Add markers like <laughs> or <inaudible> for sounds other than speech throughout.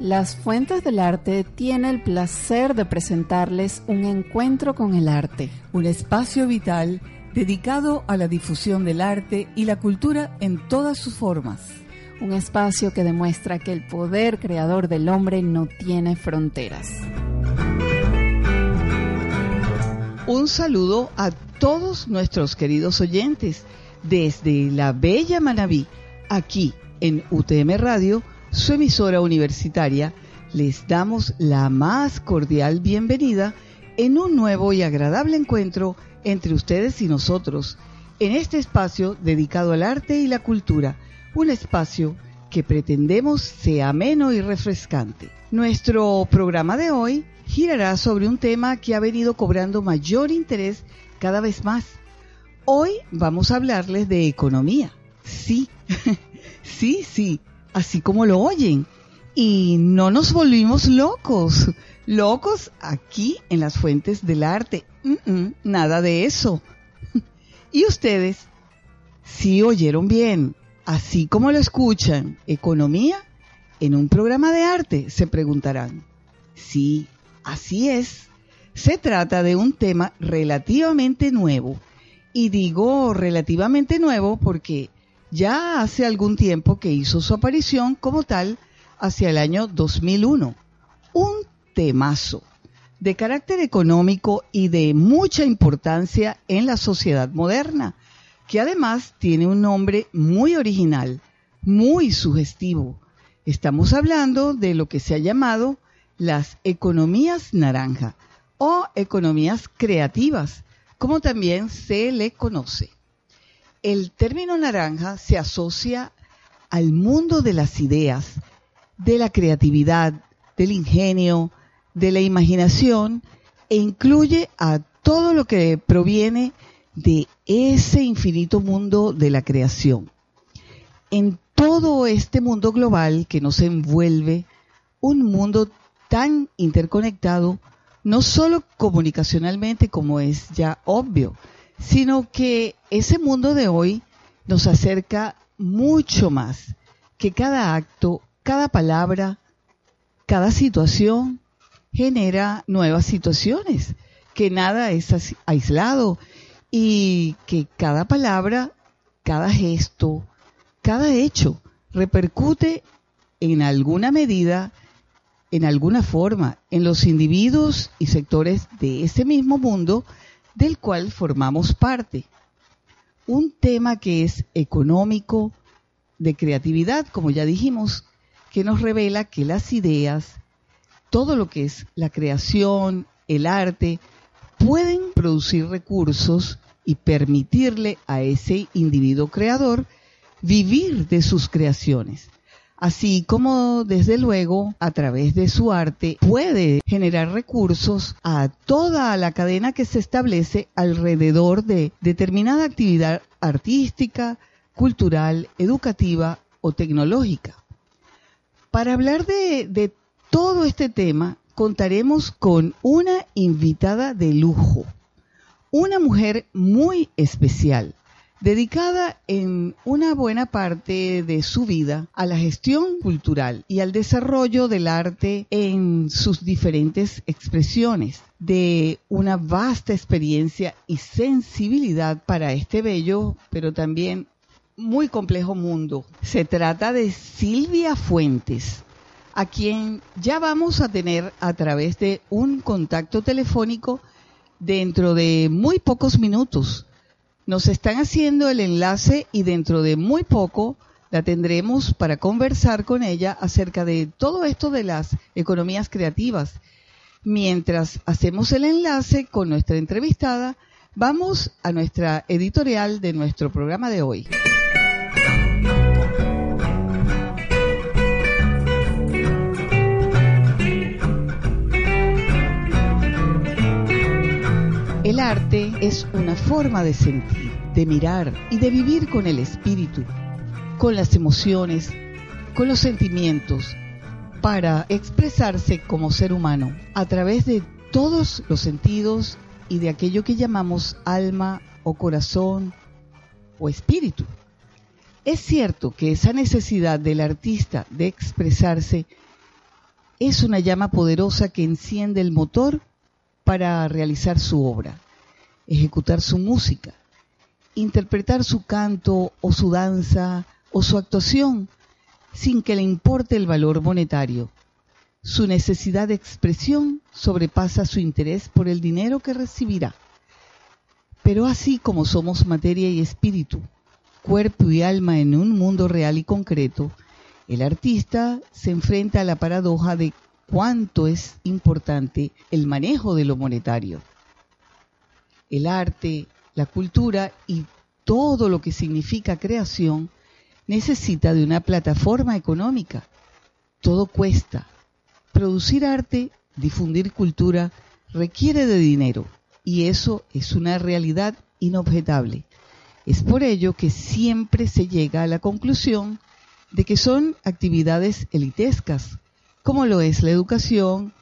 Las Fuentes del Arte tiene el placer de presentarles un encuentro con el arte. Un espacio vital dedicado a la difusión del arte y la cultura en todas sus formas. Un espacio que demuestra que el poder creador del hombre no tiene fronteras. Un saludo a todos nuestros queridos oyentes desde la Bella Manabí, aquí en UTM Radio, su emisora universitaria, les damos la más cordial bienvenida en un nuevo y agradable encuentro entre ustedes y nosotros, en este espacio dedicado al arte y la cultura, un espacio que pretendemos sea ameno y refrescante. Nuestro programa de hoy girará sobre un tema que ha venido cobrando mayor interés cada vez más. Hoy vamos a hablarles de economía. Sí, <laughs> sí, sí, así como lo oyen. Y no nos volvimos locos, locos aquí en las fuentes del arte. nada de eso. <laughs> y ustedes, sí oyeron bien, así como lo escuchan, economía en un programa de arte, se preguntarán. Sí, así es. Se trata de un tema relativamente nuevo. Y digo relativamente nuevo porque ya hace algún tiempo que hizo su aparición como tal hacia el año 2001. Un temazo de carácter económico y de mucha importancia en la sociedad moderna, que además tiene un nombre muy original, muy sugestivo. Estamos hablando de lo que se ha llamado las economías naranja o economías creativas, como también se le conoce. El término naranja se asocia al mundo de las ideas, de la creatividad, del ingenio, de la imaginación e incluye a todo lo que proviene de ese infinito mundo de la creación. En todo este mundo global que nos envuelve, un mundo tan interconectado, no solo comunicacionalmente como es ya obvio, sino que ese mundo de hoy nos acerca mucho más, que cada acto, cada palabra, cada situación genera nuevas situaciones, que nada es aislado y que cada palabra, cada gesto, cada hecho repercute en alguna medida en alguna forma en los individuos y sectores de ese mismo mundo del cual formamos parte. Un tema que es económico, de creatividad, como ya dijimos, que nos revela que las ideas, todo lo que es la creación, el arte, pueden producir recursos y permitirle a ese individuo creador vivir de sus creaciones así como desde luego a través de su arte puede generar recursos a toda la cadena que se establece alrededor de determinada actividad artística, cultural, educativa o tecnológica. Para hablar de, todo este tema, contaremos con una invitada de lujo, una mujer muy especial dedicada en una buena parte de su vida a la gestión cultural y al desarrollo del arte en sus diferentes expresiones, de una vasta experiencia y sensibilidad para este bello, pero también muy complejo mundo. Se trata de Silvia Fuentes, a quien ya vamos a tener a través de un contacto telefónico dentro de muy pocos minutos nos están haciendo el enlace y dentro de muy poco la tendremos para conversar con ella acerca de todo esto de las economías creativas. Mientras hacemos el enlace con nuestra entrevistada, Vamos a nuestra editorial de nuestro programa de hoy. El arte es una forma de sentir, de mirar y de vivir con el espíritu, con las emociones, con los sentimientos, para expresarse como ser humano a través de todos los sentidos y de aquello que llamamos alma o corazón o espíritu. Es cierto que esa necesidad del artista de expresarse es una llama poderosa que enciende el motor para realizar su obra, ejecutar su música, interpretar su canto o su danza o su actuación sin que le importe el valor monetario. Su necesidad de expresión sobrepasa su interés por el dinero que recibirá. Pero así como somos materia y espíritu, cuerpo y alma en un mundo real y concreto, el artista se enfrenta a la paradoja de cuánto es importante el manejo de lo monetario. El arte, la cultura y todo lo que significa creación necesita de una plataforma económica. Todo cuesta. Producir arte, difundir cultura, requiere de dinero y eso es una realidad inobjetable. Es por ello que siempre se llega a la conclusión de que son actividades elitescas, como lo es la educación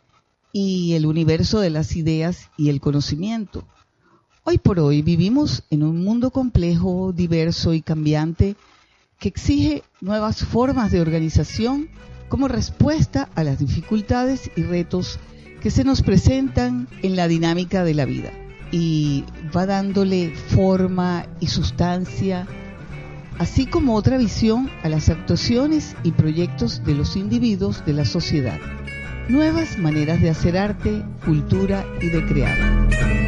y el universo de las ideas y el conocimiento. Hoy por hoy vivimos en un mundo complejo, diverso y cambiante que exige nuevas formas de organización como respuesta a las dificultades y retos que se nos presentan en la dinámica de la vida y va dándole forma y sustancia así como otra visión a las actuaciones y proyectos de los individuos de la sociedad. Nuevas maneras de hacer arte, cultura y de crear.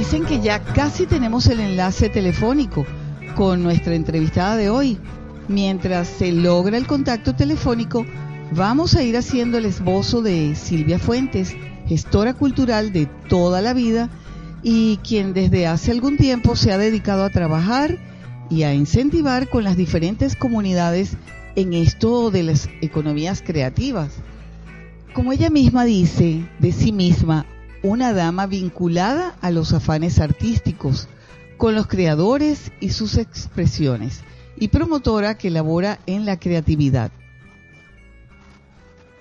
Dicen que ya casi tenemos el enlace telefónico con nuestra entrevistada de hoy. Mientras se logra el contacto telefónico, vamos a ir haciendo el esbozo de Silvia Fuentes, gestora cultural de toda la vida y quien desde hace algún tiempo se ha dedicado a trabajar y a incentivar con las diferentes comunidades en esto de las economías creativas. Como ella misma dice de sí misma, una dama vinculada a los afanes artísticos, con los creadores y sus expresiones, y promotora que labora en la creatividad.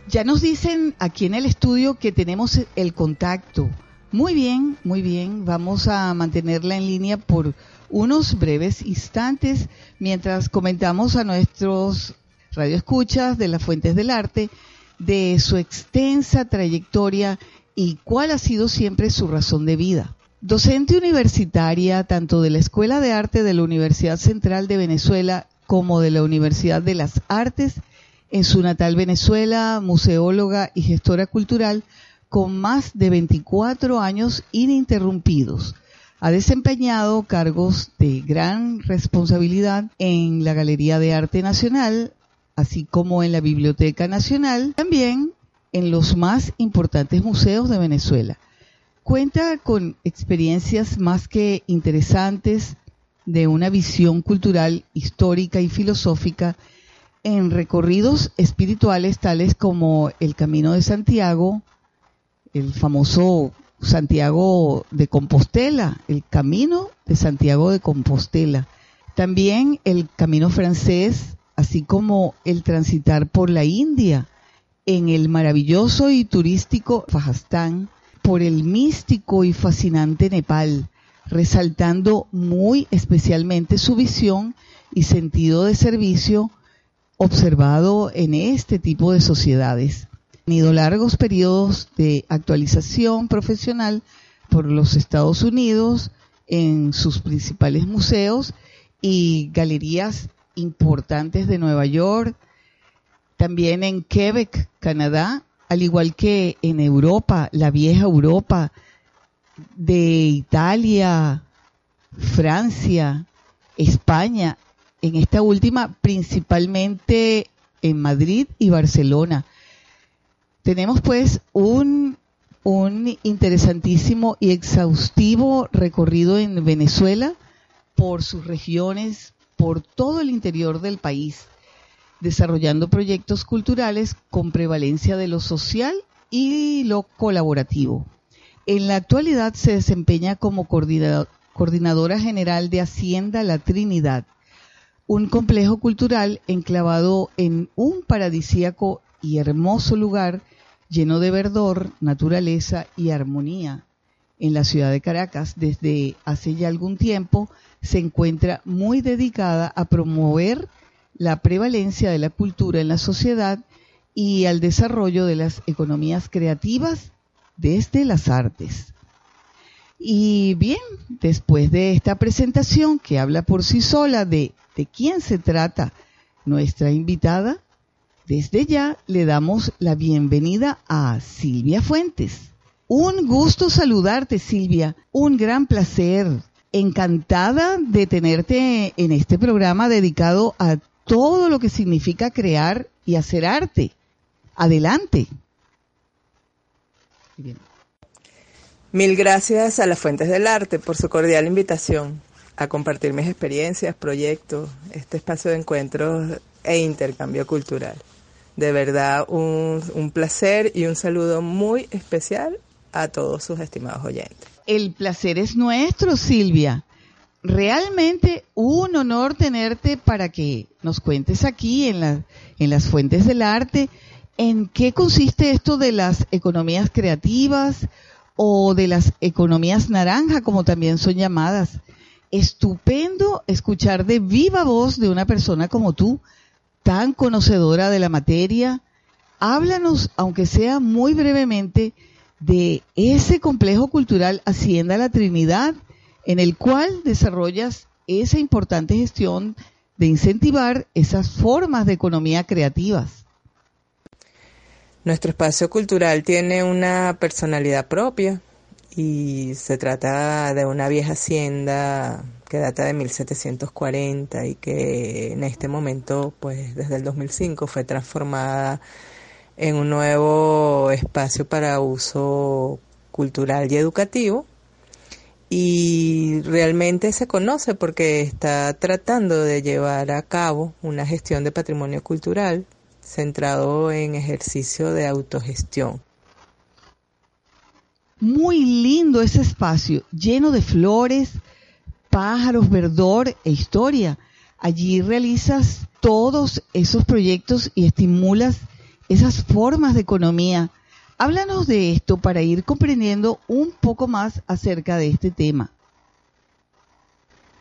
Ya nos dicen aquí en el estudio que tenemos el contacto. Muy bien, muy bien. Vamos a mantenerla en línea por unos breves instantes mientras comentamos a nuestros radioescuchas de las Fuentes del Arte de su extensa trayectoria y cuál ha sido siempre su razón de vida. Docente universitaria tanto de la Escuela de Arte de la Universidad Central de Venezuela como de la Universidad de las Artes en su natal Venezuela, museóloga y gestora cultural con más de 24 años ininterrumpidos. Ha desempeñado cargos de gran responsabilidad en la Galería de Arte Nacional, así como en la Biblioteca Nacional, también en los más importantes museos de Venezuela. Cuenta con experiencias más que interesantes de una visión cultural, histórica y filosófica en recorridos espirituales tales como el Camino de Santiago, el famoso Santiago de Compostela, el Camino de Santiago de Compostela. También el Camino francés, así como el transitar por la India, en el maravilloso y turístico Fajastán, por el místico y fascinante Nepal, resaltando muy especialmente su visión y sentido de servicio observado en este tipo de sociedades. Ha tenido largos periodos de actualización profesional por los Estados Unidos en sus principales museos y galerías importantes de Nueva York, también en Quebec, Canadá, al igual que en Europa, la vieja Europa, de Italia, Francia, España en esta última principalmente en Madrid y Barcelona. tenemos pues un, interesantísimo y exhaustivo recorrido en Venezuela por sus regiones, por todo el interior del país, desarrollando proyectos culturales con prevalencia de lo social y lo colaborativo. En la actualidad se desempeña como coordinadora general de Hacienda La Trinidad, un complejo cultural enclavado en un paradisíaco y hermoso lugar lleno de verdor, naturaleza y armonía. En la ciudad de Caracas, desde hace ya algún tiempo, se encuentra muy dedicada a promover la prevalencia de la cultura en la sociedad y al desarrollo de las economías creativas desde las artes. Y bien, después de esta presentación que habla por sí sola de, de quién se trata nuestra invitada, desde ya le damos la bienvenida a Silvia Fuentes. Un gusto saludarte, Silvia. Un gran placer. Encantada de tenerte en este programa dedicado a todo lo que significa crear y hacer arte. Adelante. Mil gracias a las Fuentes del Arte por su cordial invitación a compartir mis experiencias, proyectos, este espacio de encuentros e intercambio cultural. De verdad, un, un, placer y un saludo muy especial a todos sus estimados oyentes. El placer es nuestro, Silvia. Realmente un honor tenerte para que nos cuentes aquí en, en las Fuentes del Arte ¿En qué consiste esto de las economías creativas o de las economías naranja, como también son llamadas? Estupendo escuchar de viva voz de una persona como tú, tan conocedora de la materia. Háblanos, aunque sea muy brevemente, de ese complejo cultural Hacienda La Trinidad, en el cual desarrollas esa importante gestión de incentivar esas formas de economía creativas. Nuestro espacio cultural tiene una personalidad propia y se trata de una vieja hacienda que data de 1740 y que en este momento, pues desde el 2005, fue transformada en un nuevo espacio para uso cultural y educativo. Y realmente se conoce porque está tratando de llevar a cabo una gestión de patrimonio cultural centrado en ejercicio de autogestión. Muy lindo ese espacio, lleno de flores, pájaros, verdor e historia. Allí realizas todos esos proyectos y estimulas esas formas de economía. Háblanos de esto para ir comprendiendo un poco más acerca de este tema.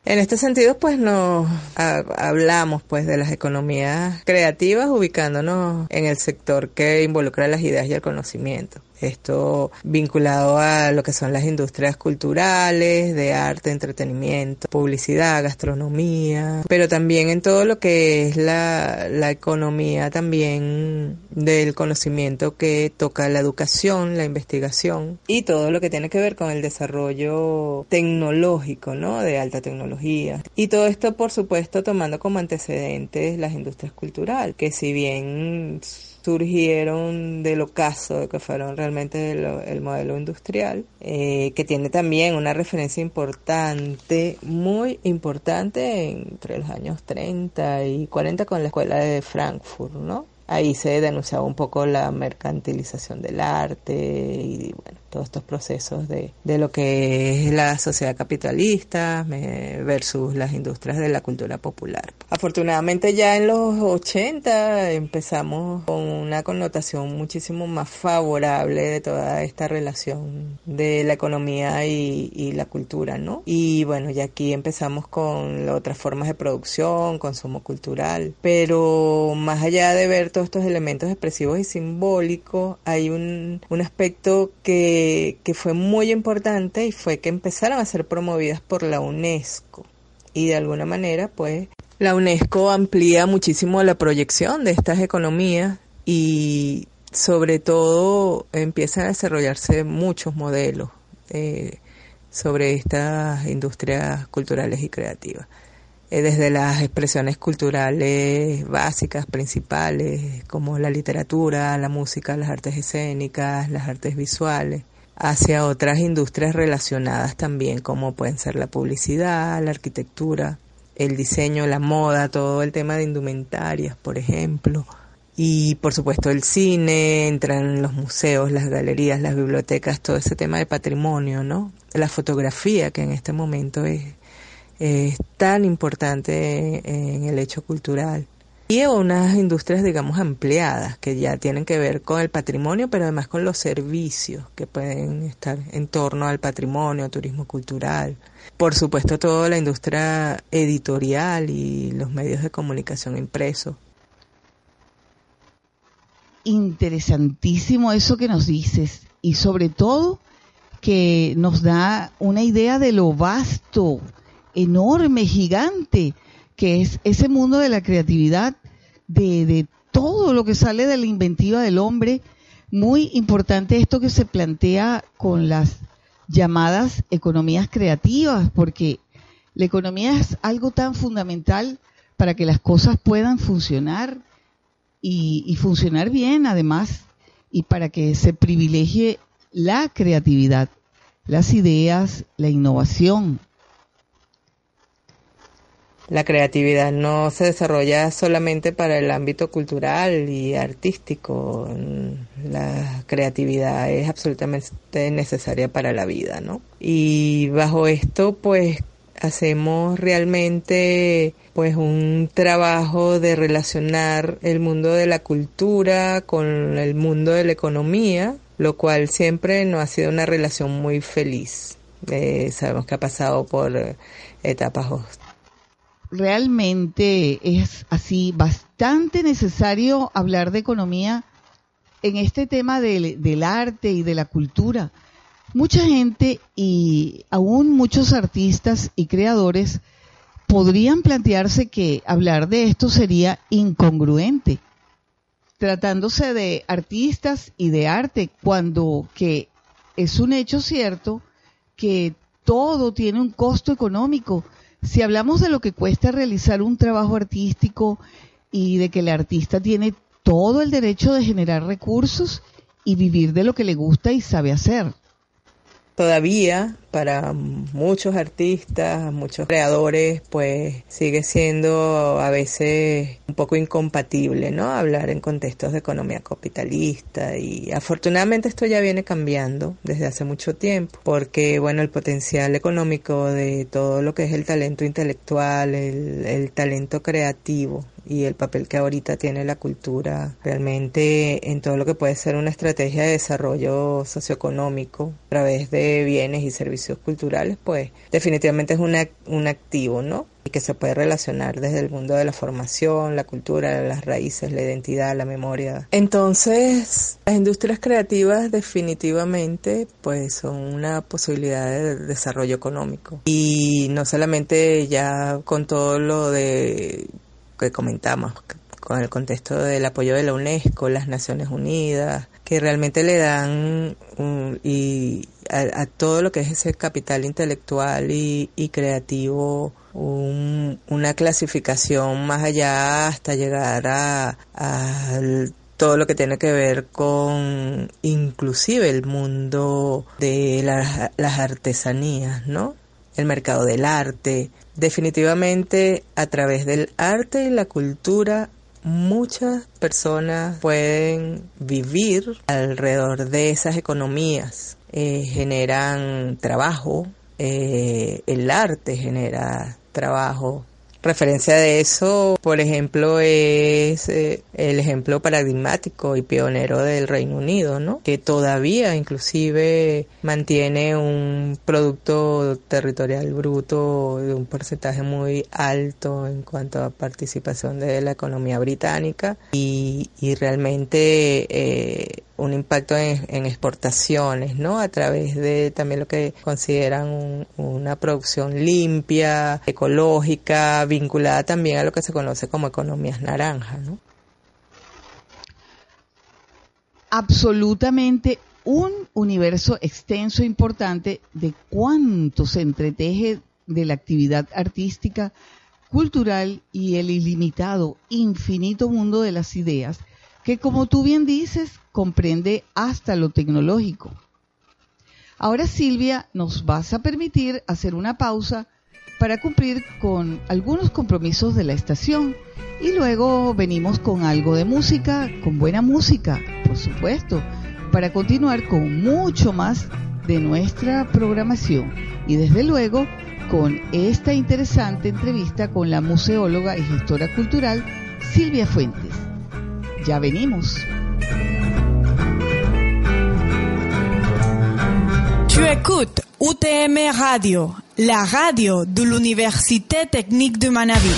En este sentido, pues nos hablamos pues de las economías creativas ubicándonos en el sector que involucra las ideas y el conocimiento. Esto vinculado a lo que son las industrias culturales, de arte, entretenimiento, publicidad, gastronomía, pero también en todo lo que es la, la economía también del conocimiento que toca la educación, la investigación y todo lo que tiene que ver con el desarrollo tecnológico, ¿no? De alta tecnología. Y todo esto, por supuesto, tomando como antecedentes las industrias culturales, que si bien surgieron del ocaso, de que fueron realmente el, modelo industrial, eh, que tiene también una referencia importante, muy importante entre los años 30 y 40 con la escuela de Frankfurt, ¿no? Ahí se denunciaba un poco la mercantilización del arte y bueno, todos estos procesos de, de lo que es la sociedad capitalista versus las industrias de la cultura popular. Afortunadamente ya en los 80 empezamos con una connotación muchísimo más favorable de toda esta relación de la economía y, y la cultura, ¿no? Y bueno, ya aquí empezamos con otras formas de producción, consumo cultural, pero más allá de ver todos estos elementos expresivos y simbólicos, hay un, un aspecto que que, fue muy importante y fue que empezaron a ser promovidas por la UNESCO. Y de alguna manera, pues, la UNESCO amplía muchísimo la proyección de estas economías y sobre todo empiezan a desarrollarse muchos modelos eh, sobre estas industrias culturales y creativas. Eh, desde las expresiones culturales básicas, principales, como la literatura, la música, las artes escénicas, las artes visuales, hacia otras industrias relacionadas también, como pueden ser la publicidad, la arquitectura, el diseño, la moda, todo el tema de indumentarias, por ejemplo. Y por supuesto el cine, entran los museos, las galerías, las bibliotecas, todo ese tema de patrimonio, ¿no? La fotografía, que en este momento es es tan importante en el hecho cultural. Y unas industrias, digamos, ampliadas, que ya tienen que ver con el patrimonio, pero además con los servicios que pueden estar en torno al patrimonio, turismo cultural. Por supuesto, toda la industria editorial y los medios de comunicación impresos. Interesantísimo eso que nos dices y sobre todo que nos da una idea de lo vasto enorme, gigante, que es ese mundo de la creatividad, de, todo lo que sale de la inventiva del hombre. Muy importante esto que se plantea con las llamadas economías creativas, porque la economía es algo tan fundamental para que las cosas puedan funcionar y, y, funcionar bien además, y para que se privilegie la creatividad, las ideas, la innovación. La creatividad no se desarrolla solamente para el ámbito cultural y artístico. La creatividad es absolutamente necesaria para la vida, ¿no? Y bajo esto, pues, hacemos realmente pues un trabajo de relacionar el mundo de la cultura con el mundo de la economía, lo cual siempre no ha sido una relación muy feliz. Eh, sabemos que ha pasado por etapas realmente es así bastante necesario hablar de economía en este tema del, arte y de la cultura. Mucha gente y aún muchos artistas y creadores podrían plantearse que hablar de esto sería incongruente, tratándose de artistas y de arte, cuando que es un hecho cierto que todo tiene un costo económico si hablamos de lo que cuesta realizar un trabajo artístico y de que el artista tiene todo el derecho de generar recursos y vivir de lo que le gusta y sabe hacer. Todavía para muchos artistas, muchos creadores, pues sigue siendo a veces un poco incompatible, ¿no? Hablar en contextos de economía capitalista y afortunadamente esto ya viene cambiando desde hace mucho tiempo, porque bueno, el potencial económico de todo lo que es el talento intelectual, el, el talento creativo y el papel que ahorita tiene la cultura realmente en todo lo que puede ser una estrategia de desarrollo socioeconómico a través de bienes y servicios culturales, pues definitivamente es una, un activo, ¿no? Y que se puede relacionar desde el mundo de la formación, la cultura, las raíces, la identidad, la memoria. Entonces, las industrias creativas definitivamente pues son una posibilidad de desarrollo económico. Y no solamente ya con todo lo de que comentamos, con el contexto del apoyo de la UNESCO, las Naciones Unidas, que realmente le dan y a, todo lo que es ese capital intelectual y, creativo una clasificación más allá hasta llegar a, todo lo que tiene que ver con inclusive el mundo de las artesanías, ¿no? El mercado del arte, Definitivamente a través del arte y la cultura muchas personas pueden vivir alrededor de esas economías. Eh, generan trabajo, eh, el arte genera trabajo, Referencia de eso, por ejemplo, es eh, el ejemplo paradigmático y pionero del Reino Unido, ¿no? Que todavía inclusive mantiene un producto territorial bruto de un porcentaje muy alto en cuanto a participación de la economía británica y, y realmente eh, un impacto en, exportaciones, ¿no? A través de también lo que consideran una producción limpia, ecológica, vinculada también a lo que se conoce como economías naranjas, ¿no? Absolutamente un universo extenso e importante de cuánto se entreteje de la actividad artística cultural y el ilimitado, infinito mundo de las ideas, que como tú bien dices, comprende hasta lo tecnológico. Ahora Silvia, nos vas a permitir hacer una pausa para cumplir con algunos compromisos de la estación y luego venimos con algo de música, con buena música, por supuesto, para continuar con mucho más de nuestra programación y desde luego con esta interesante entrevista con la museóloga y gestora cultural Silvia Fuentes. Ya venimos. Tu écoutes UTM Radio, la radio de l'Université Technique de Manabí.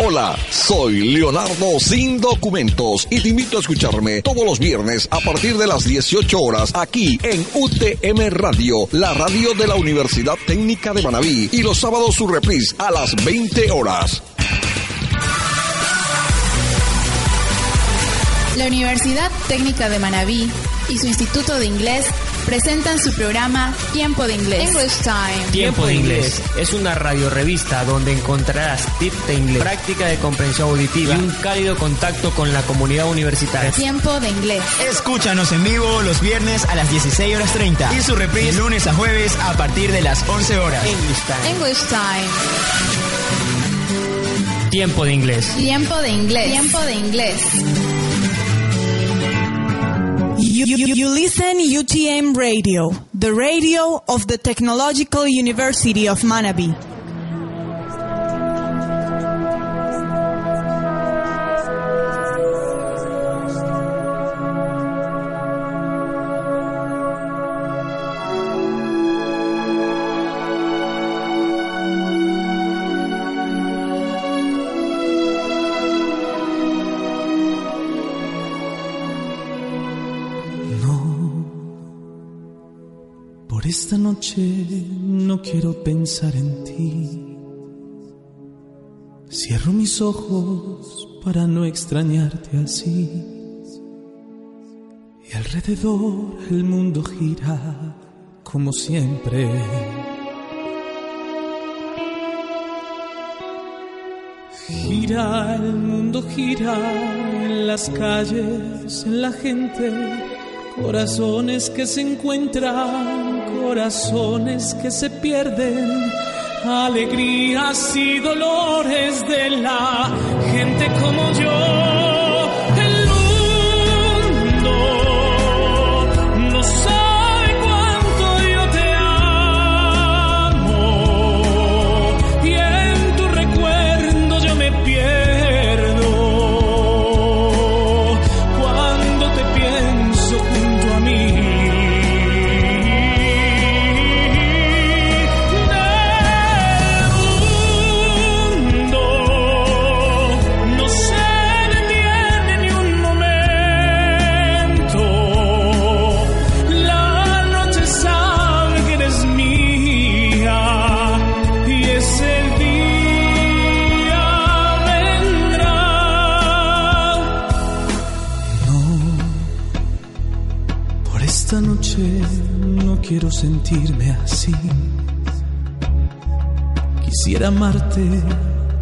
Hola, soy Leonardo sin documentos y te invito a escucharme todos los viernes a partir de las 18 horas aquí en UTM Radio, la radio de la Universidad Técnica de Manabí y los sábados su reprise a las 20 horas. La Universidad Técnica de Manabí y su Instituto de Inglés presentan su programa Tiempo de Inglés. English Time. Tiempo de Inglés es una radio revista donde encontrarás tips de inglés, práctica de comprensión auditiva y un cálido contacto con la comunidad universitaria. Tiempo de Inglés. Escúchanos en vivo los viernes a las 16 horas 30 y su reprise lunes a jueves a partir de las 11 horas. English Time. English Time. Tiempo de Inglés. Tiempo de Inglés. Tiempo de Inglés. You, you, you listen UTM Radio, the radio of the Technological University of Manabi. Noche no quiero pensar en ti. Cierro mis ojos para no extrañarte así. Y alrededor el mundo gira como siempre. Gira, el mundo gira en las calles, en la gente, corazones que se encuentran, corazones que se pierden, alegrías y dolores de la gente como yo. Quiero sentirme así. Quisiera amarte,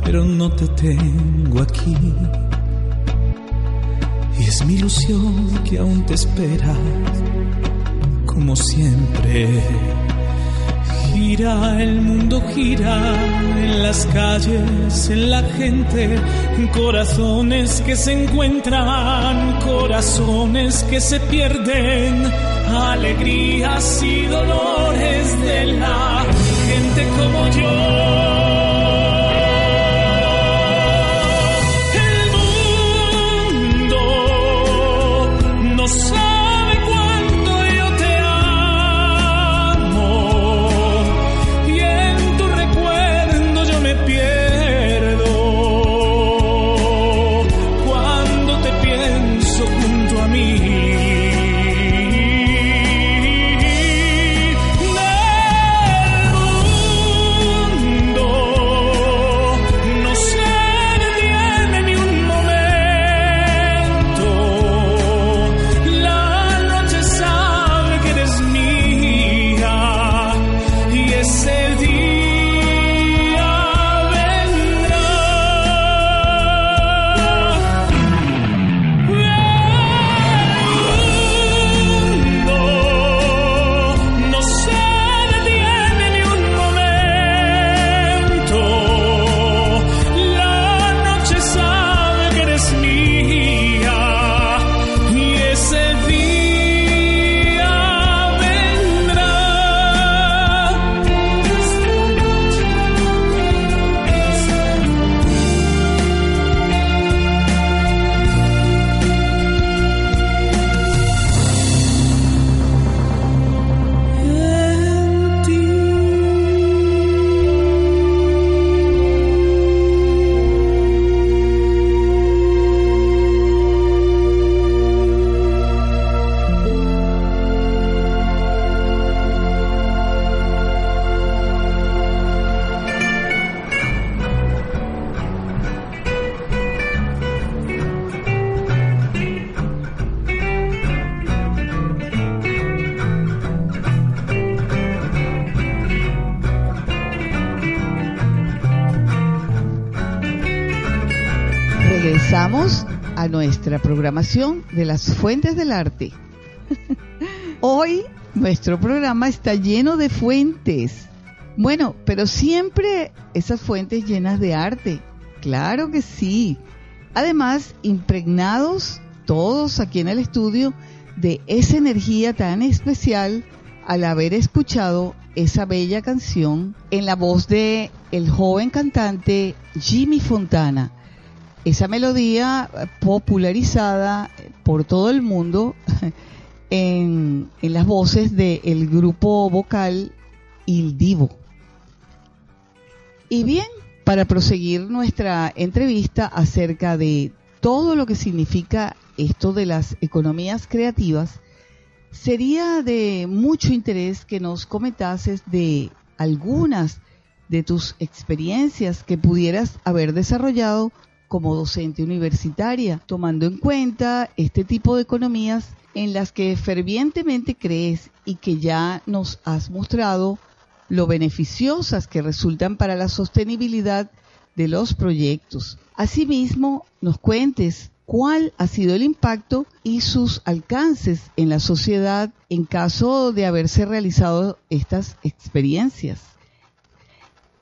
pero no te tengo aquí. Y es mi ilusión que aún te espera, como siempre. Gira, el mundo gira en las calles, en la gente, en corazones que se encuentran, corazones que se pierden, alegrías y dolores de la gente como yo. Programación de las fuentes del arte. Hoy nuestro programa está lleno de fuentes. Bueno, pero siempre esas fuentes llenas de arte. Claro que sí. Además, impregnados todos aquí en el estudio de esa energía tan especial al haber escuchado esa bella canción en la voz de el joven cantante Jimmy Fontana. Esa melodía popularizada por todo el mundo <laughs> en, las voces del grupo vocal Il Divo. Y bien, para proseguir nuestra entrevista acerca de todo lo que significa esto de las economías creativas, sería de mucho interés que nos comentases de algunas de tus experiencias que pudieras haber desarrollado como docente universitaria, tomando en cuenta este tipo de economías en las que fervientemente crees y que ya nos has mostrado lo beneficiosas que resultan para la sostenibilidad de los proyectos. Asimismo, nos cuentes cuál ha sido el impacto y sus alcances en la sociedad en caso de haberse realizado estas experiencias.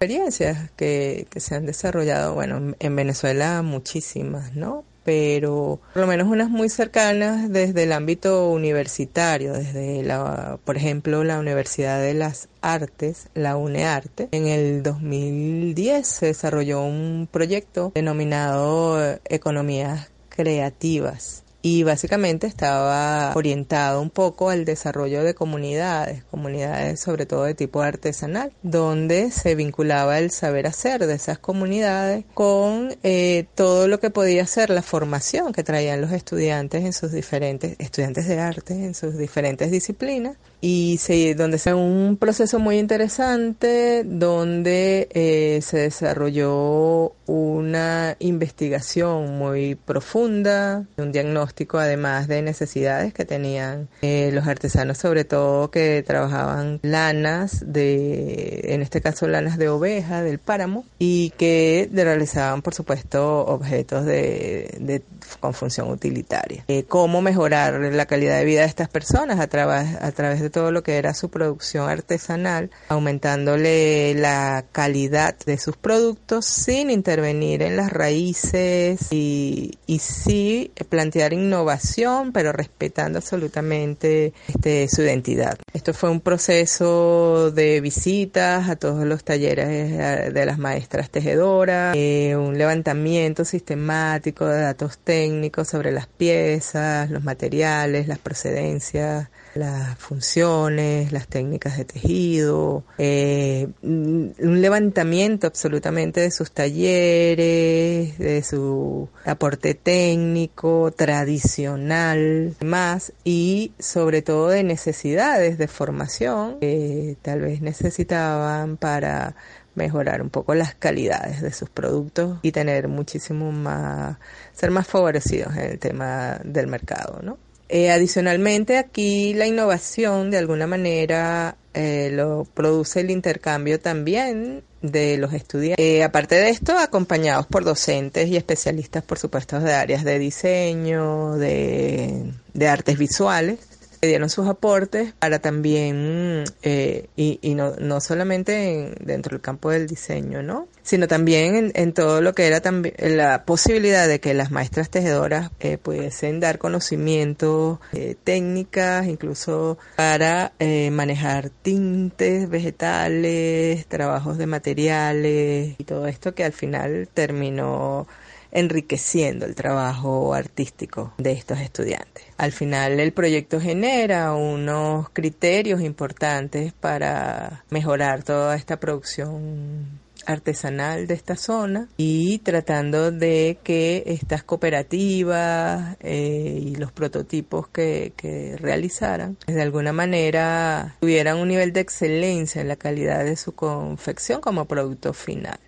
Experiencias que, que se han desarrollado, bueno, en Venezuela muchísimas, ¿no? pero por lo menos unas muy cercanas desde el ámbito universitario, desde la, por ejemplo, la Universidad de las Artes, la UNEARTE. En el 2010 se desarrolló un proyecto denominado Economías Creativas y básicamente estaba orientado un poco al desarrollo de comunidades, comunidades sobre todo de tipo artesanal, donde se vinculaba el saber hacer de esas comunidades con eh, todo lo que podía ser la formación que traían los estudiantes en sus diferentes, estudiantes de arte en sus diferentes disciplinas y se, donde fue un proceso muy interesante donde eh, se desarrolló una investigación muy profunda, un diagnóstico además de necesidades que tenían eh, los artesanos, sobre todo que trabajaban lanas de, en este caso lanas de oveja del páramo y que realizaban por supuesto objetos de, con función utilitaria. Eh, cómo mejorar la calidad de vida de estas personas a, a través de todo lo que era su producción artesanal, aumentándole la calidad de sus productos sin intervenir en las raíces y, y sí plantear innovación, pero respetando absolutamente este, su identidad. Esto fue un proceso de visitas a todos los talleres eh, de las maestras tejedoras, eh, un levantamiento sistemático de datos técnicos sobre las piezas, los materiales, las procedencias, las funciones, las técnicas de tejido, eh, un levantamiento absolutamente de sus talleres, de su aporte técnico, tradicional, más, y sobre todo de necesidades de formación que tal vez necesitaban para mejorar un poco las calidades de sus productos y tener muchísimo más, ser más favorecidos en el tema del mercado, ¿no? Eh, adicionalmente, aquí la innovación de alguna manera eh, lo produce el intercambio también de los estudiantes. Eh, aparte de esto, acompañados por docentes y especialistas, por supuesto, de áreas de diseño, de, de artes visuales dieron sus aportes para también, eh, y, y no, no solamente dentro del campo del diseño, ¿no? Sino también en, todo lo que era también la posibilidad de que las maestras tejedoras eh, pudiesen dar conocimientos, eh, técnicas, incluso para eh, manejar tintes vegetales, trabajos de materiales y todo esto que al final terminó enriqueciendo el trabajo artístico de estos estudiantes. Al final el proyecto genera unos criterios importantes para mejorar toda esta producción artesanal de esta zona y tratando de que estas cooperativas eh, y los prototipos que, que realizaran de alguna manera tuvieran un nivel de excelencia en la calidad de su confección como producto final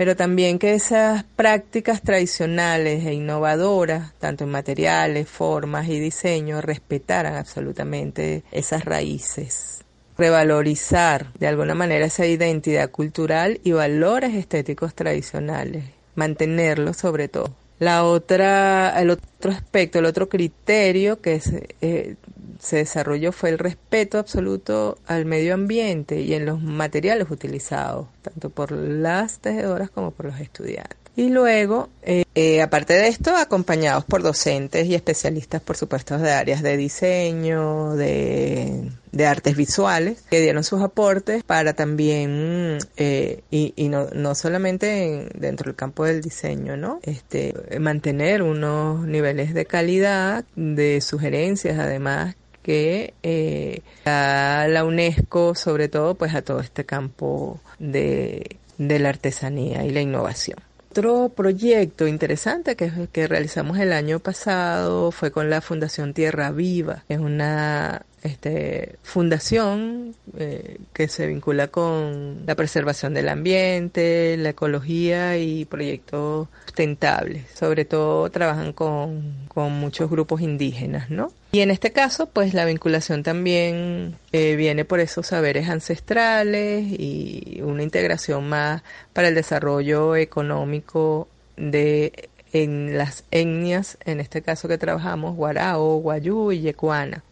pero también que esas prácticas tradicionales e innovadoras, tanto en materiales, formas y diseño, respetaran absolutamente esas raíces. Revalorizar de alguna manera esa identidad cultural y valores estéticos tradicionales, mantenerlos sobre todo. La otra, el otro aspecto, el otro criterio que se, eh, se desarrolló fue el respeto absoluto al medio ambiente y en los materiales utilizados, tanto por las tejedoras como por los estudiantes. Y luego, eh, eh, aparte de esto, acompañados por docentes y especialistas, por supuesto, de áreas de diseño, de, artes visuales, que dieron sus aportes para también, eh, y, y no, no solamente dentro del campo del diseño, ¿no? Este, mantener unos niveles de calidad, de sugerencias, además, que eh, la UNESCO, sobre todo, pues a todo este campo de, de la artesanía y la innovación. Otro proyecto interesante que, que realizamos el año pasado fue con la Fundación Tierra Viva. Es una este, fundación eh, que se vincula con la preservación del ambiente, la ecología y proyectos sustentables. Sobre todo trabajan con, con muchos grupos indígenas, ¿no? Y en este caso, pues la vinculación también eh, viene por esos saberes ancestrales y una integración más para el desarrollo económico de en las etnias, en este caso que trabajamos, Guarao, Guayú y Yecuana.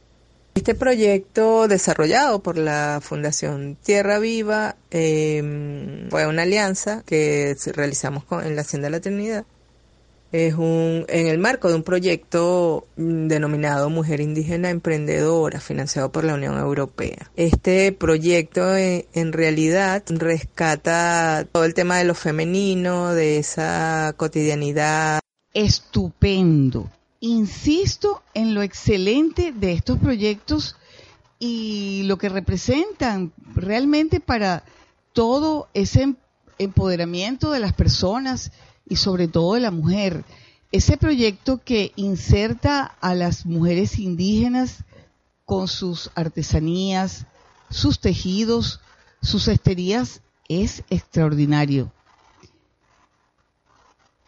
Este proyecto desarrollado por la Fundación Tierra Viva eh, fue una alianza que realizamos con, en la Hacienda de la Trinidad es un, en el marco de un proyecto mm, denominado Mujer Indígena Emprendedora, financiado por la Unión Europea. Este proyecto en, en, realidad rescata todo el tema de lo femenino, de esa cotidianidad. Estupendo. Insisto en lo excelente de estos proyectos y lo que representan realmente para todo ese empoderamiento de las personas y sobre todo de la mujer. Ese proyecto que inserta a las mujeres indígenas con sus artesanías, sus tejidos, sus esterías, es extraordinario.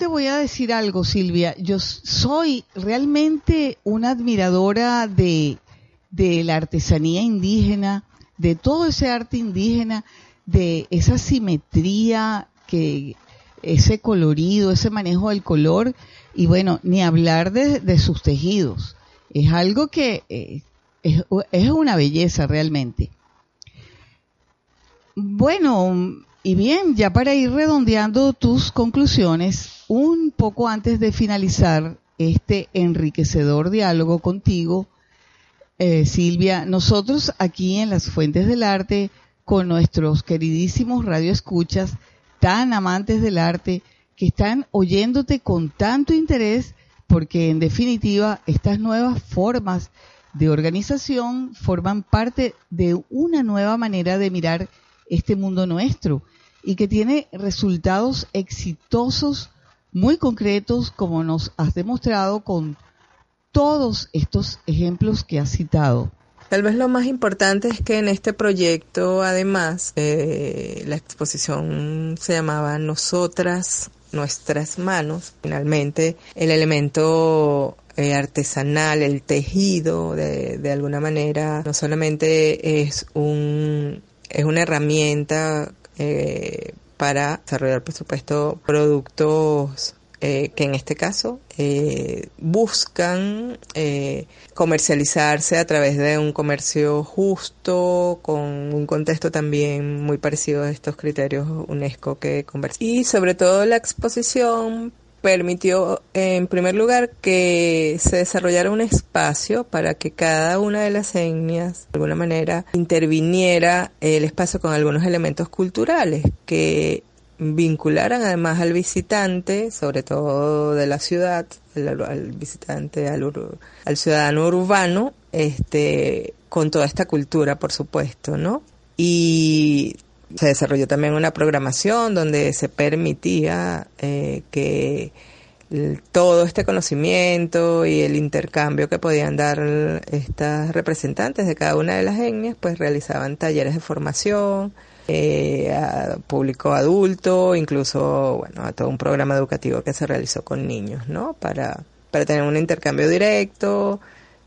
Te voy a decir algo, Silvia. Yo soy realmente una admiradora de, la artesanía indígena, de todo ese arte indígena, de esa simetría que ese colorido, ese manejo del color y bueno, ni hablar de, sus tejidos. Es algo que eh, es, una belleza realmente. Bueno, y bien, ya para ir redondeando tus conclusiones, un poco antes de finalizar este enriquecedor diálogo contigo, eh, Silvia, nosotros aquí en las Fuentes del Arte, con nuestros queridísimos radioescuchas, tan amantes del arte que están oyéndote con tanto interés porque en definitiva estas nuevas formas de organización forman parte de una nueva manera de mirar este mundo nuestro y que tiene resultados exitosos muy concretos como nos has demostrado con todos estos ejemplos que has citado. Tal vez lo más importante es que en este proyecto, además, eh, la exposición se llamaba Nosotras, nuestras manos. Finalmente, el elemento eh, artesanal, el tejido, de, de alguna manera, no solamente es un es una herramienta eh, para desarrollar, por supuesto, productos eh, que en este caso eh, buscan eh, comercializarse a través de un comercio justo, con un contexto también muy parecido a estos criterios UNESCO que conversamos. Y sobre todo la exposición permitió, en primer lugar, que se desarrollara un espacio para que cada una de las etnias, de alguna manera, interviniera el espacio con algunos elementos culturales que vincularan además al visitante, sobre todo de la ciudad, al, visitante, al, al, ciudadano urbano, este, con toda esta cultura, por supuesto, ¿no? Y se desarrolló también una programación donde se permitía eh, que todo este conocimiento y el intercambio que podían dar estas representantes de cada una de las etnias, pues realizaban talleres de formación, eh, público adulto, incluso, bueno, a todo un programa educativo que se realizó con niños, ¿no? Para, para tener un intercambio directo,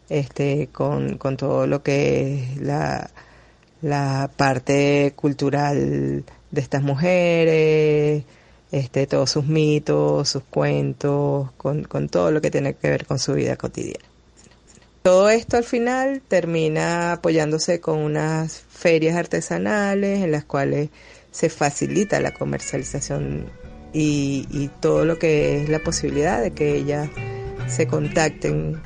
este, con, con todo lo que es la, la parte cultural de estas mujeres, este, todos sus mitos, sus cuentos, con, con todo lo que tiene que ver con su vida cotidiana. Todo esto al final termina apoyándose con unas ferias artesanales en las cuales se facilita la comercialización y, y, todo lo que es la posibilidad de que ellas se contacten.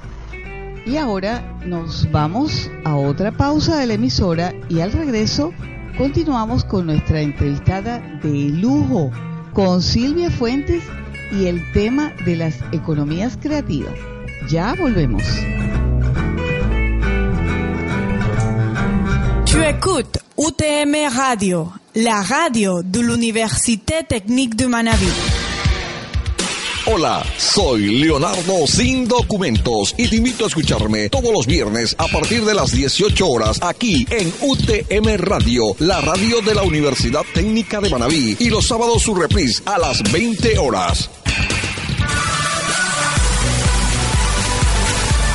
Y ahora nos vamos a otra pausa de la emisora y al regreso continuamos con nuestra entrevistada de lujo con Silvia Fuentes y el tema de las economías creativas. Ya volvemos. Tu UTM Radio, la radio de l'Université Technique de Manabí. Hola, soy Leonardo sin documentos y te invito a escucharme todos los viernes a partir de las 18 horas aquí en UTM Radio, la radio de la Universidad Técnica de Manabí y los sábados su reprise a las 20 horas.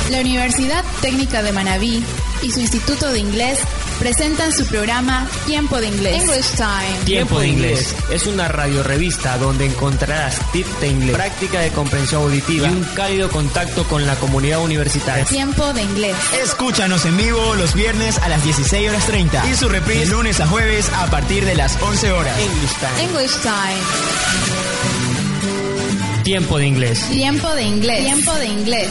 La Universidad Técnica de Manabí y su Instituto de Inglés presentan su programa Tiempo de Inglés. English Time. Tiempo de Inglés es una radio revista donde encontrarás tips de inglés, práctica de comprensión auditiva y un cálido contacto con la comunidad universitaria. Tiempo de Inglés. Escúchanos en vivo los viernes a las 16 horas 30 y su reprise lunes a jueves a partir de las 11 horas. English Time. English Time. Tiempo de Inglés. Tiempo de Inglés. Tiempo de Inglés.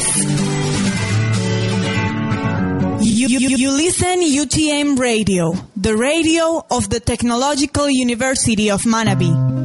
You, you, you, listen UTM Radio, the radio of the Technological University of Manabí.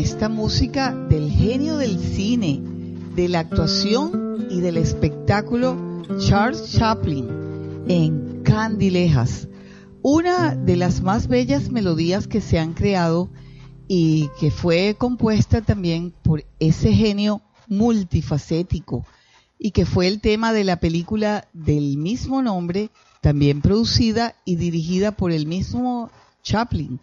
Esta música del genio del cine, de la actuación y del espectáculo Charles Chaplin en Candilejas, una de las más bellas melodías que se han creado y que fue compuesta también por ese genio multifacético y que fue el tema de la película del mismo nombre también producida y dirigida por el mismo Chaplin,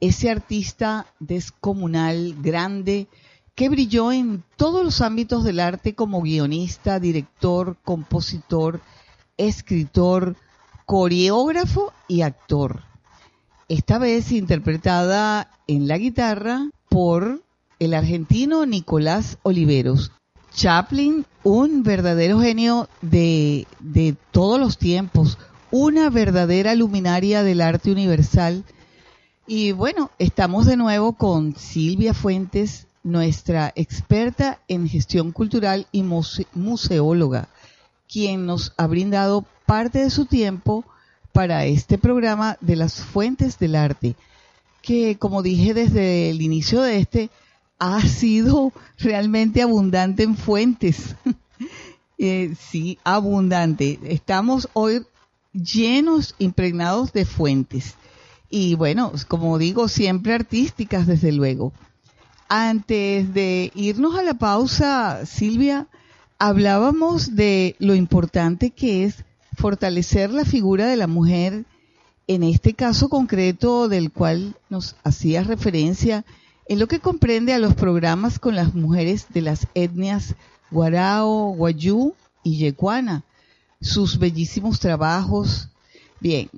ese artista descomunal, grande, que brilló en todos los ámbitos del arte como guionista, director, compositor, escritor, coreógrafo y actor. Esta vez interpretada en la guitarra por el argentino Nicolás Oliveros. Chaplin, un verdadero genio de, de todos los tiempos, una verdadera luminaria del arte universal. Y bueno, estamos de nuevo con Silvia Fuentes, nuestra experta en gestión cultural y museóloga, quien nos ha brindado parte de su tiempo para este programa de las fuentes del arte, que como dije desde el inicio de este, ha sido realmente abundante en fuentes. <laughs> Eh, sí, abundante. Estamos hoy llenos, impregnados de fuentes. Y bueno, como digo, siempre artísticas, desde luego. Antes de irnos a la pausa, Silvia, hablábamos de lo importante que es fortalecer la figura de la mujer, en este caso concreto del cual nos hacías referencia, en lo que comprende a los programas con las mujeres de las etnias Guarao, Guayú y Yecuana, sus bellísimos trabajos. Bien,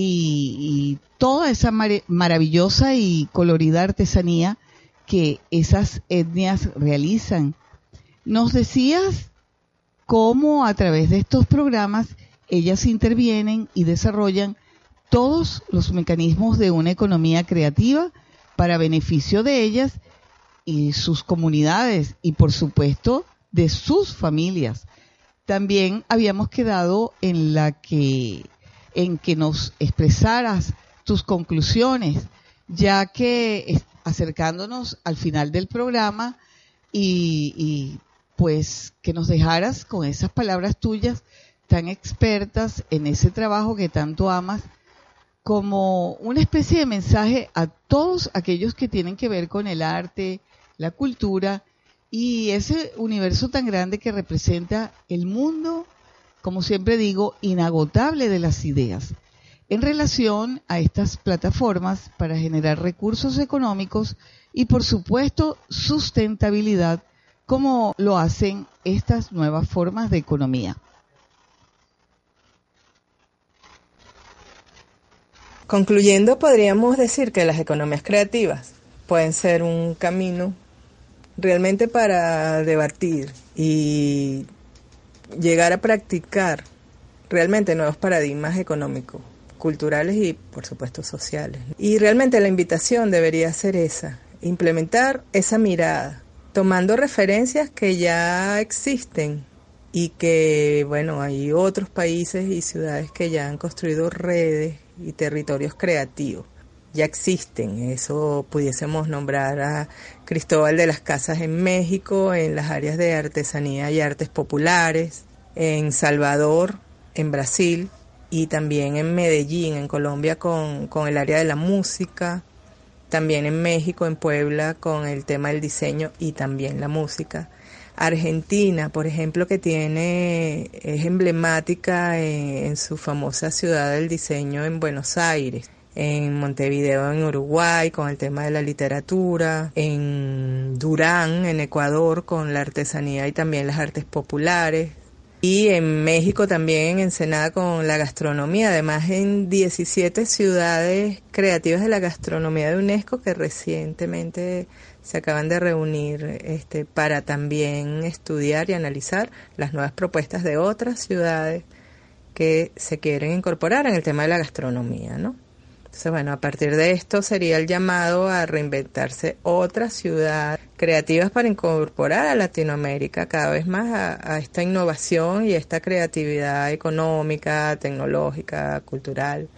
y, toda esa maravillosa y colorida artesanía que esas etnias realizan. Nos decías cómo a través de estos programas ellas intervienen y desarrollan todos los mecanismos de una economía creativa para beneficio de ellas y sus comunidades y por supuesto de sus familias también habíamos quedado en la que en que nos expresaras tus conclusiones, ya que acercándonos al final del programa y, pues que nos dejaras con esas palabras tuyas tan expertas en ese trabajo que tanto amas, como una especie de mensaje a todos aquellos que tienen que ver con el arte, la cultura y ese universo tan grande que representa el mundo, como siempre digo, inagotable de las ideas, en relación a estas plataformas para generar recursos económicos y por supuesto sustentabilidad, como lo hacen estas nuevas formas de economía. Concluyendo, podríamos decir que las economías creativas pueden ser un camino realmente para debatir y llegar a practicar realmente nuevos paradigmas económicos, culturales y por supuesto sociales. Y realmente la invitación debería ser esa, implementar esa mirada, tomando referencias que ya existen y que, bueno, hay otros países y ciudades que ya han construido redes y territorios creativos ya existen. Eso pudiésemos nombrar a Cristóbal de las Casas en México, en las áreas de artesanía y artes populares, en Salvador, en Brasil y también en Medellín, en Colombia, con, con el área de la música, también en México, en Puebla, con el tema del diseño y también la música. Argentina, por ejemplo, que tiene, es emblemática en, su famosa ciudad del diseño en Buenos Aires en Montevideo, en Uruguay, con el tema de la literatura, en Durán, en Ecuador, con la artesanía y también las artes populares, y en México también, en Ensenada, con la gastronomía, además en 17 ciudades creativas de la gastronomía de UNESCO que recientemente se acaban de reunir este, para también estudiar y analizar las nuevas propuestas de otras ciudades que se quieren incorporar en el tema de la gastronomía, ¿no? Entonces, bueno, a partir de esto sería el llamado a reinventarse otras ciudades creativas para incorporar a Latinoamérica cada vez más a, a, esta innovación y esta creatividad económica, tecnológica, cultural,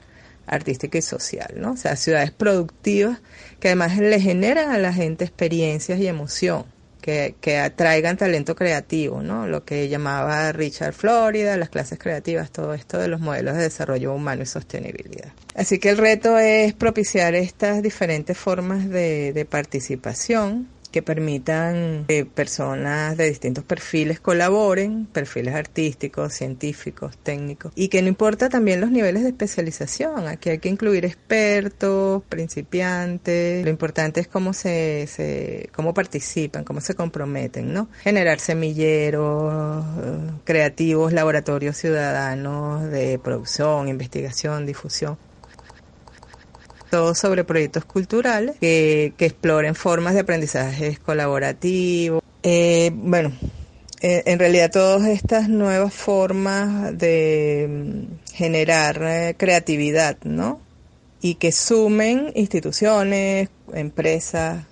artística y social, ¿no? O sea, ciudades productivas que además le generan a la gente experiencias y emoción que, que atraigan talento creativo, ¿no? Lo que llamaba Richard Florida, las clases creativas, todo esto de los modelos de desarrollo humano y sostenibilidad. Así que el reto es propiciar estas diferentes formas de, de participación que permitan que personas de distintos perfiles colaboren, perfiles artísticos, científicos, técnicos, y que no importa también los niveles de especialización, aquí hay que incluir expertos, principiantes, lo importante es cómo se, se cómo participan, cómo se comprometen, ¿no? Generar semilleros eh, creativos, laboratorios ciudadanos de producción, investigación, difusión todo sobre proyectos culturales que, exploren formas de aprendizaje colaborativo. Eh, bueno, eh, en realidad todas estas nuevas formas de mm, generar eh, creatividad, ¿no? Y que sumen instituciones, empresas,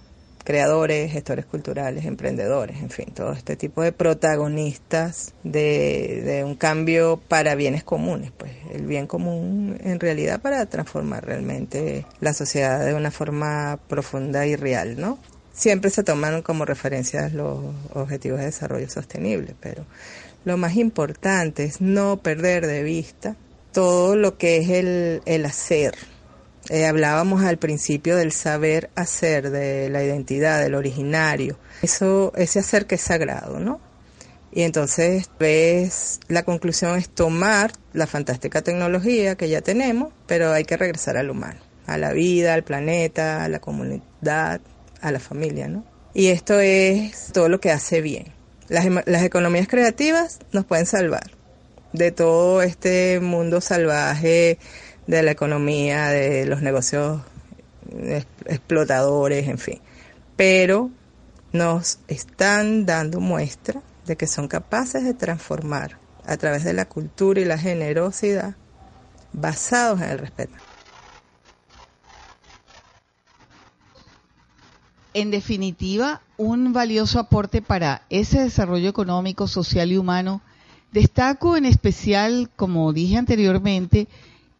creadores, gestores culturales, emprendedores, en fin, todo este tipo de protagonistas de, un cambio para bienes comunes, pues el bien común en realidad para transformar realmente la sociedad de una forma profunda y real, ¿no? Siempre se toman como referencias los objetivos de desarrollo sostenible, pero lo más importante es no perder de vista todo lo que es el, el hacer, eh, hablábamos al principio del saber hacer, de la identidad, del originario. Eso, ese hacer que es sagrado, ¿no? Y entonces, ves, la conclusión es tomar la fantástica tecnología que ya tenemos, pero hay que regresar al humano, a la vida, al planeta, a la comunidad, a la familia, ¿no? Y esto es todo lo que hace bien. Las, las economías creativas nos pueden salvar de todo este mundo salvaje de la economía, de los negocios explotadores, en fin. Pero nos están dando muestra de que son capaces de transformar a través de la cultura y la generosidad basados en el respeto. En definitiva, un valioso aporte para ese desarrollo económico, social y humano. Destaco en especial, como dije anteriormente,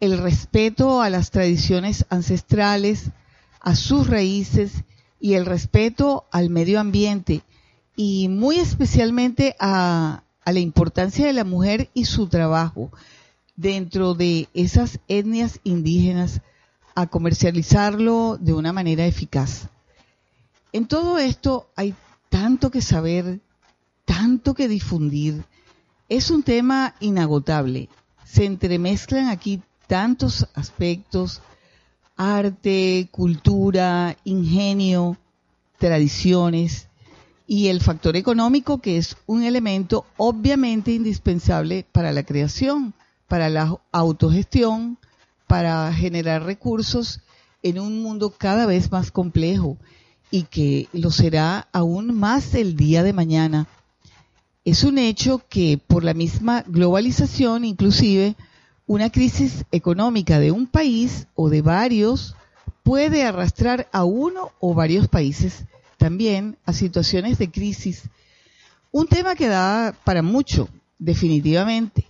el respeto a las tradiciones ancestrales, a sus raíces y el respeto al medio ambiente y muy especialmente a, la importancia de la mujer y su trabajo dentro de esas etnias indígenas a comercializarlo de una manera eficaz. En todo esto hay tanto que saber, tanto que difundir. Es un tema inagotable. Se entremezclan aquí tantos aspectos, arte, cultura, ingenio, tradiciones y el factor económico que es un elemento obviamente indispensable para la creación, para la autogestión, para generar recursos en un mundo cada vez más complejo y que lo será aún más el día de mañana. Es un hecho que por la misma globalización inclusive una crisis económica de un país o de varios puede arrastrar a uno o varios países también a situaciones de crisis. Un tema que da para mucho, definitivamente.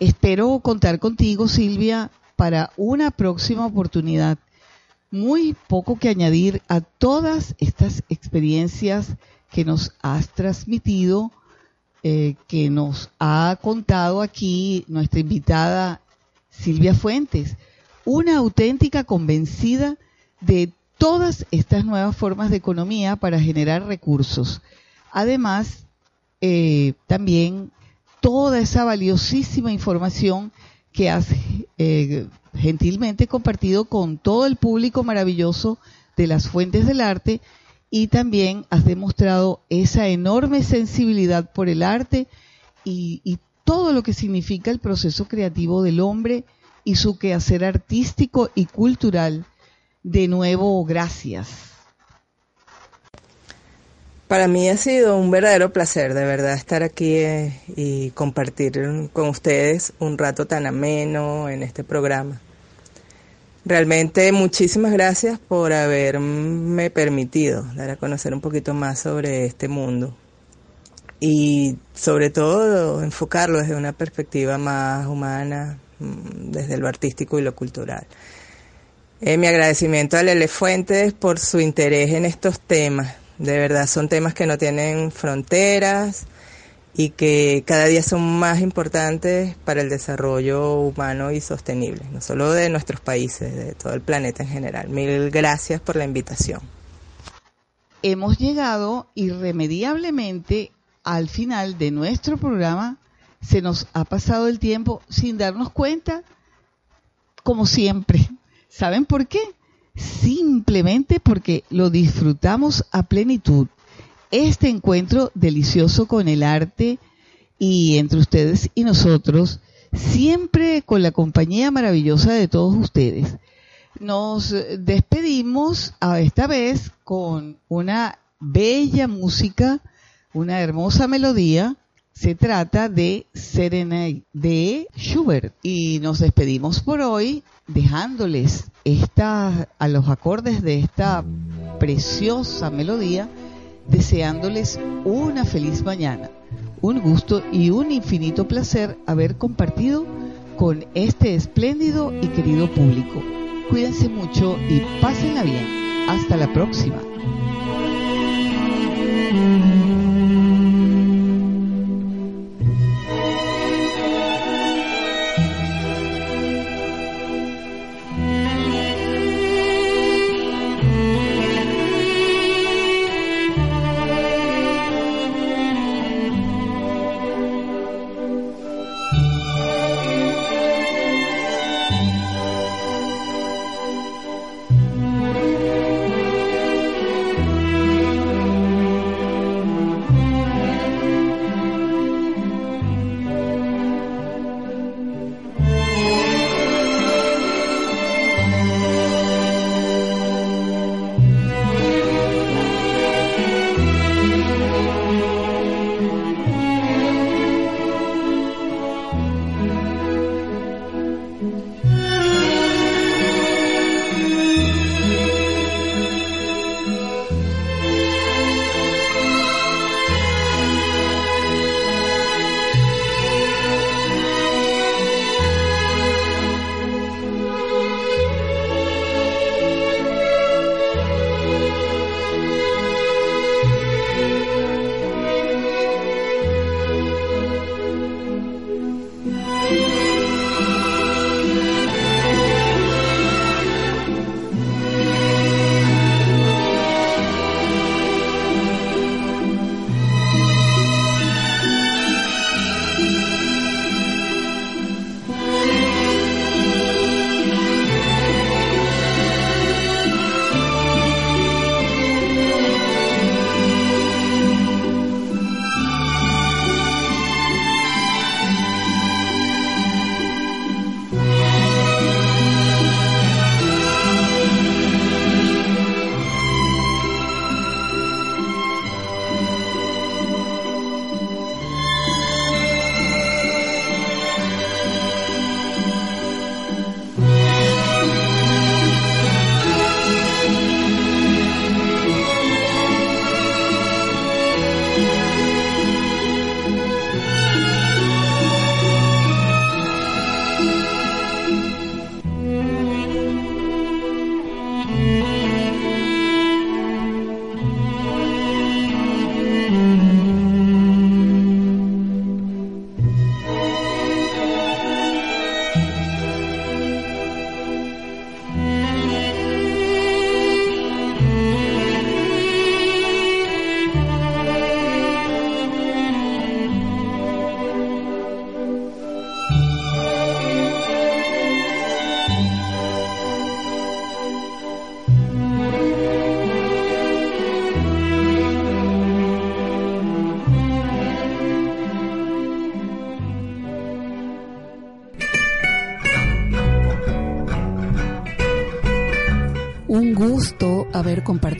Espero contar contigo, Silvia, para una próxima oportunidad. Muy poco que añadir a todas estas experiencias que nos has transmitido eh, que nos ha contado aquí nuestra invitada Silvia Fuentes, una auténtica convencida de todas estas nuevas formas de economía para generar recursos. Además, eh, también toda esa valiosísima información que has eh, gentilmente compartido con todo el público maravilloso de las fuentes del arte y también has demostrado esa enorme sensibilidad por el arte y, todo lo que significa el proceso creativo del hombre y su quehacer artístico y cultural. De nuevo, gracias. Para mí ha sido un verdadero placer, de verdad, estar aquí eh, y compartir con ustedes un rato tan ameno en este programa. Realmente muchísimas gracias por haberme permitido dar a conocer un poquito más sobre este mundo y sobre todo enfocarlo desde una perspectiva más humana, mm, desde lo artístico y lo cultural. Eh, mi agradecimiento a Lele Fuentes por su interés en estos temas. De verdad son temas que no tienen fronteras y que cada día son más importantes para el desarrollo humano y sostenible, no solo de nuestros países, de todo el planeta en general. Mil gracias por la invitación. Hemos llegado irremediablemente al final de nuestro programa. Se nos ha pasado el tiempo sin darnos cuenta, como siempre. ¿Saben por qué? Simplemente porque lo disfrutamos a plenitud. Este encuentro delicioso con el arte y entre ustedes y nosotros, siempre con la compañía maravillosa de todos ustedes. Nos despedimos a esta vez con una bella música, una hermosa melodía. Se trata de Serenade de Schubert. Y nos despedimos por hoy dejándoles esta, a los acordes de esta preciosa melodía, deseándoles una feliz mañana. Un gusto y un infinito placer haber compartido con este espléndido y querido público. Cuídense mucho y pásenla bien. Hasta la próxima.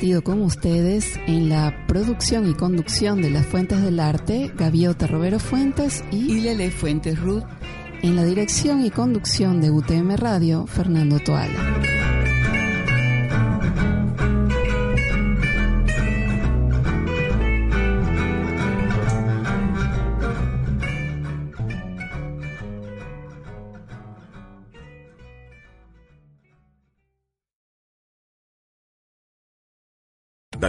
Compartido con ustedes en la producción y conducción de las Fuentes del Arte, Gaviota Robero Fuentes y, y Lele Fuentes Ruth. En la dirección y conducción de UTM Radio, Fernando Toala.